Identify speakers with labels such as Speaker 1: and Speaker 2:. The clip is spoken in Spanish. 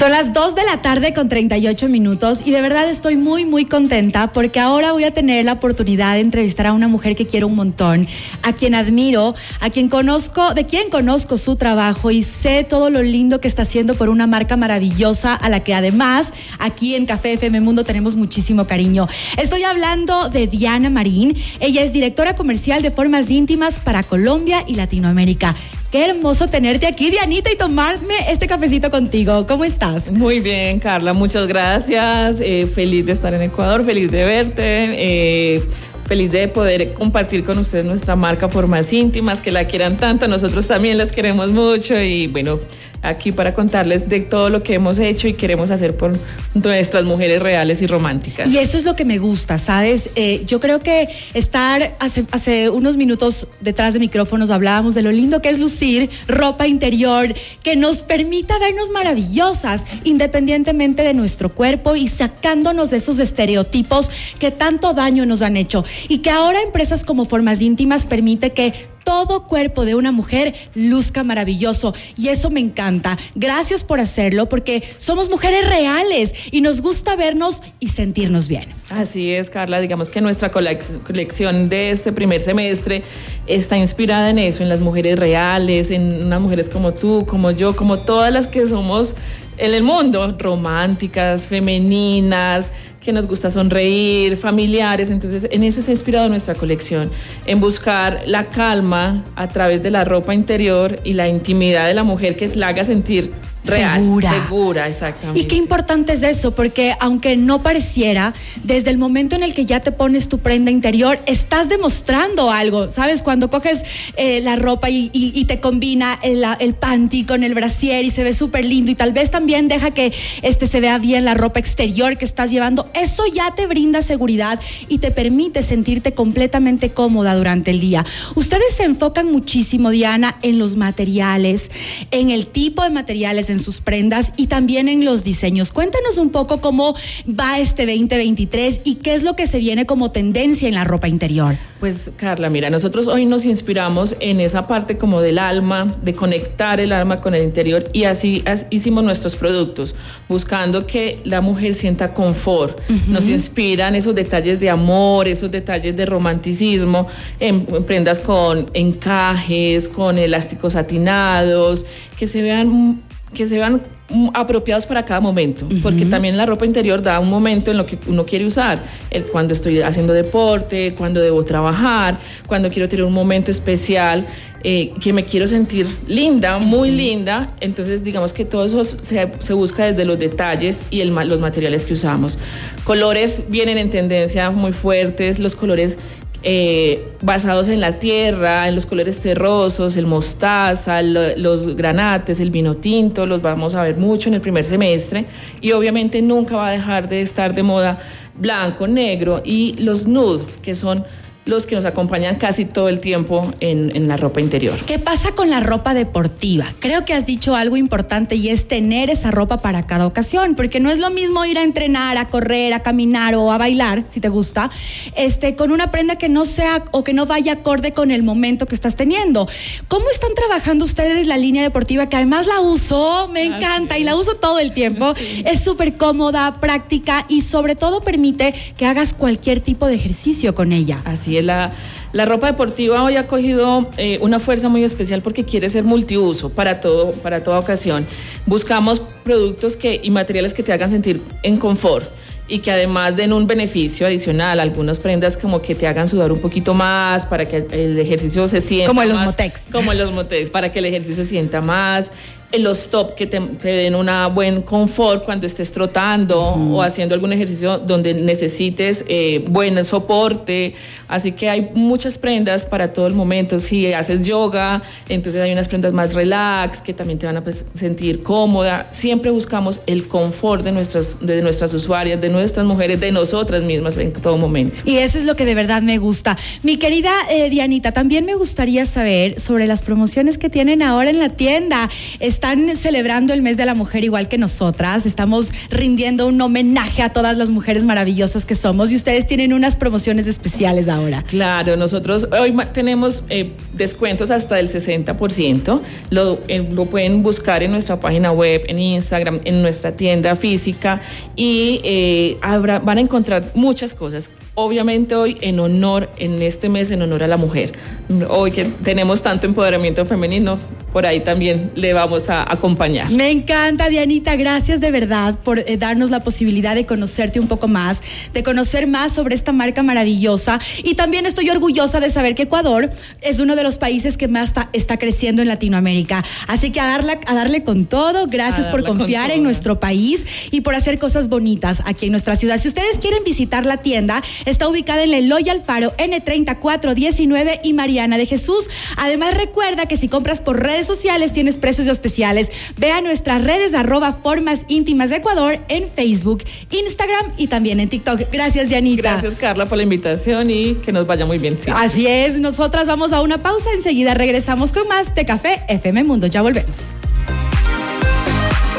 Speaker 1: Son las 2 de la tarde con 38 minutos y de verdad estoy muy, muy contenta porque ahora voy a tener la oportunidad de entrevistar a una mujer que quiero un montón, a quien admiro, a quien conozco, de quien conozco su trabajo y sé todo lo lindo que está haciendo por una marca maravillosa a la que además aquí en Café FM Mundo tenemos muchísimo cariño. Estoy hablando de Diana Marín. Ella es directora comercial de formas íntimas para Colombia y Latinoamérica. Qué hermoso tenerte aquí, Dianita, y tomarme este cafecito contigo. ¿Cómo estás?
Speaker 2: Muy bien, Carla, muchas gracias. Eh, feliz de estar en Ecuador, feliz de verte. Eh, feliz de poder compartir con ustedes nuestra marca Formas Íntimas, que la quieran tanto, nosotros también las queremos mucho y bueno, aquí para contarles de todo lo que hemos hecho y queremos hacer por nuestras mujeres reales y románticas.
Speaker 1: Y eso es lo que me gusta, ¿sabes? Eh, yo creo que estar hace, hace unos minutos detrás de micrófonos hablábamos de lo lindo que es lucir ropa interior que nos permita vernos maravillosas independientemente de nuestro cuerpo y sacándonos de esos estereotipos que tanto daño nos han hecho y que ahora empresas como Formas Íntimas permite que todo cuerpo de una mujer luzca maravilloso. Y eso me encanta. Gracias por hacerlo porque somos mujeres reales y nos gusta vernos y sentirnos bien.
Speaker 2: Así es, Carla. Digamos que nuestra colección de este primer semestre está inspirada en eso, en las mujeres reales, en unas mujeres como tú, como yo, como todas las que somos en el mundo, románticas, femeninas, que nos gusta sonreír, familiares. Entonces, en eso se ha inspirado nuestra colección, en buscar la calma a través de la ropa interior y la intimidad de la mujer que la haga sentir Real, segura. Segura, exactamente.
Speaker 1: Y qué importante es eso, porque aunque no pareciera, desde el momento en el que ya te pones tu prenda interior, estás demostrando algo, ¿sabes? Cuando coges eh, la ropa y, te combina el, el, panty con el brasier y se ve súper lindo y tal vez también deja que este, se vea bien la ropa exterior que estás llevando, eso ya te brinda seguridad y te permite sentirte completamente cómoda durante el día. Ustedes se enfocan muchísimo, Diana, en los materiales, en el tipo de materiales en sus prendas y también en los diseños. Cuéntanos un poco cómo va este 2023 y qué es lo que se viene como tendencia en la ropa interior.
Speaker 2: Pues Carla, mira, nosotros hoy nos inspiramos en esa parte como del alma, de conectar el alma con el interior y así, hicimos nuestros productos, buscando que la mujer sienta confort. Nos inspiran esos detalles de amor, esos detalles de romanticismo, en prendas con encajes, con elásticos satinados, que se vean que se vean apropiados para cada momento, porque también la ropa interior da un momento en lo que uno quiere usar, cuando estoy haciendo deporte, cuando debo trabajar, cuando quiero tener un momento especial, eh, que me quiero sentir linda, muy linda, entonces digamos que todo eso se, busca desde los detalles y el, los materiales que usamos. Colores vienen en tendencia muy fuertes, los colores eh, basados en la tierra, en los colores terrosos, el mostaza, los granates, el vino tinto, los vamos a ver mucho en el primer semestre. Y obviamente nunca va a dejar de estar de moda blanco, negro y los nude, que son los que nos acompañan casi todo el tiempo en, la ropa interior.
Speaker 1: ¿Qué pasa con la ropa deportiva? Creo que has dicho algo importante y es tener esa ropa para cada ocasión, porque no es lo mismo ir a entrenar, a correr, a caminar o a bailar, si te gusta, este, con una prenda que no sea o que no vaya acorde con el momento que estás teniendo. ¿Cómo están trabajando ustedes la línea deportiva? Que además la uso, me encanta y la uso todo el tiempo. Es súper cómoda, práctica y sobre todo permite que hagas cualquier tipo de ejercicio con ella.
Speaker 2: Así la, ropa deportiva hoy ha cogido eh, una fuerza muy especial porque quiere ser multiuso para, todo, para toda ocasión. Buscamos productos que, y materiales que te hagan sentir en confort y que además den un beneficio adicional, algunas prendas como que te hagan sudar un poquito más para que el ejercicio se sienta
Speaker 1: como los motex
Speaker 2: como los motex para que el ejercicio se sienta más los top que te, den un buen confort cuando estés trotando o haciendo algún ejercicio donde necesites eh, buen soporte. Así que hay muchas prendas para todo el momento. Si haces yoga, entonces hay unas prendas más relax que también te van a pues, sentir cómoda. Siempre buscamos el confort de nuestras, de nuestras usuarias, de nuestras mujeres, de nosotras mismas en todo momento.
Speaker 1: Y eso es lo que de verdad me gusta. Mi querida eh, Dianita, también me gustaría saber sobre las promociones que tienen ahora en la tienda están celebrando el mes de la mujer igual que nosotras. Estamos rindiendo un homenaje a todas las mujeres maravillosas que somos y ustedes tienen unas promociones especiales ahora.
Speaker 2: Claro, nosotros hoy tenemos eh, descuentos hasta del 60%. Lo, eh, lo pueden buscar en nuestra página web, en Instagram, en nuestra tienda física y eh, van a encontrar muchas cosas obviamente hoy en honor, en este mes en honor a la mujer. Hoy que tenemos tanto empoderamiento femenino, por ahí también le vamos a acompañar.
Speaker 1: Me encanta, Dianita. Gracias de verdad por eh, darnos la posibilidad de conocerte un poco más, de conocer más sobre esta marca maravillosa. Y también estoy orgullosa de saber que Ecuador es uno de los países que más está, creciendo en Latinoamérica. Así que a, darle, a darle con todo. Gracias por confiar en nuestro país y por hacer cosas bonitas aquí en nuestra ciudad. Si ustedes quieren visitar la tienda, Está ubicada en Eloy Alfaro, N3419 y Mariana de Jesús. Además, recuerda que si compras por redes sociales tienes precios especiales. Ve a nuestras redes arroba formas íntimas de Ecuador en Facebook, Instagram y también en TikTok. Gracias, Yanita.
Speaker 2: Gracias, Carla, por la invitación y que nos vaya muy bien.
Speaker 1: Así es, nosotras vamos a una pausa. Enseguida regresamos con más de Café FM Mundo. Ya volvemos.